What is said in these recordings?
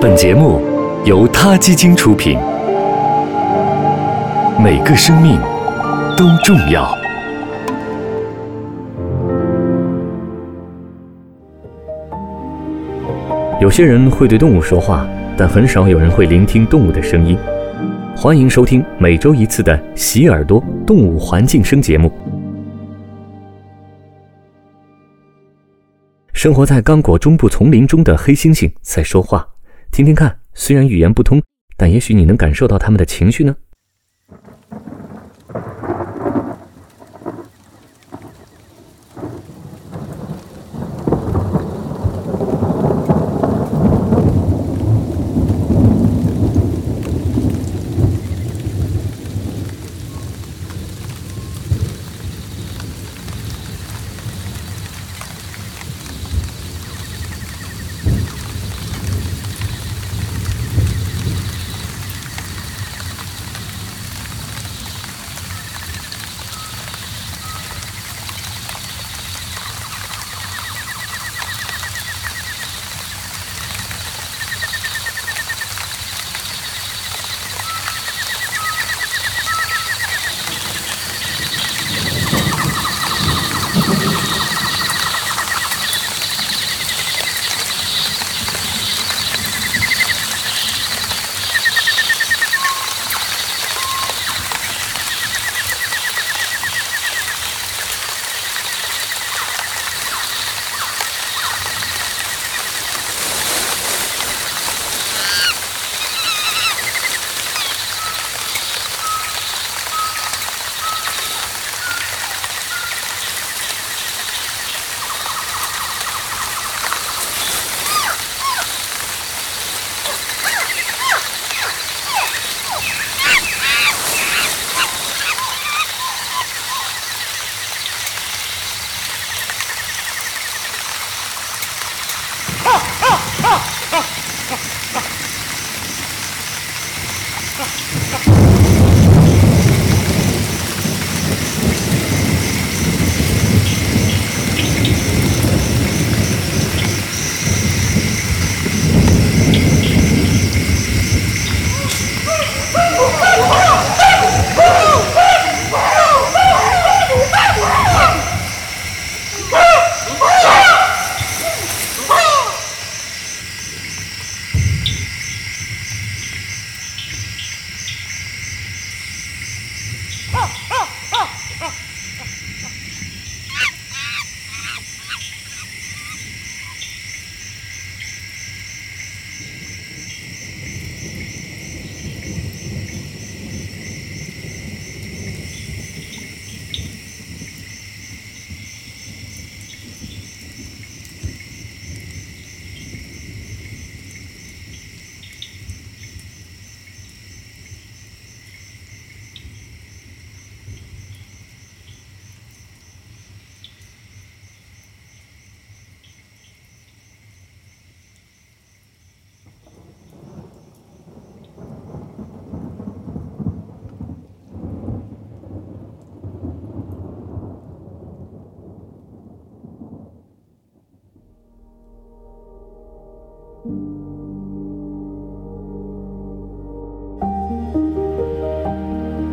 本节目由他基金出品，每个生命都重要。有些人会对动物说话，但很少有人会聆听动物的声音。欢迎收听每周一次的《洗耳朵动物环境声》节目。生活在刚果中部丛林中的黑猩猩在说话，听听看。虽然语言不通，但也许你能感受到他们的情绪呢。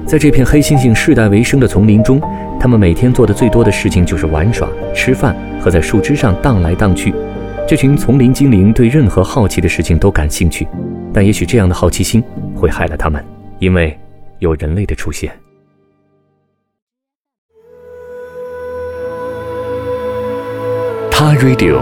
在这片黑猩猩世代为生的丛林中，他们每天做的最多的事情就是玩耍、吃饭和在树枝上荡来荡去。这群丛林精灵对任何好奇的事情都感兴趣，但也许这样的好奇心会害了他们，因为有人类的出现。他 Radio，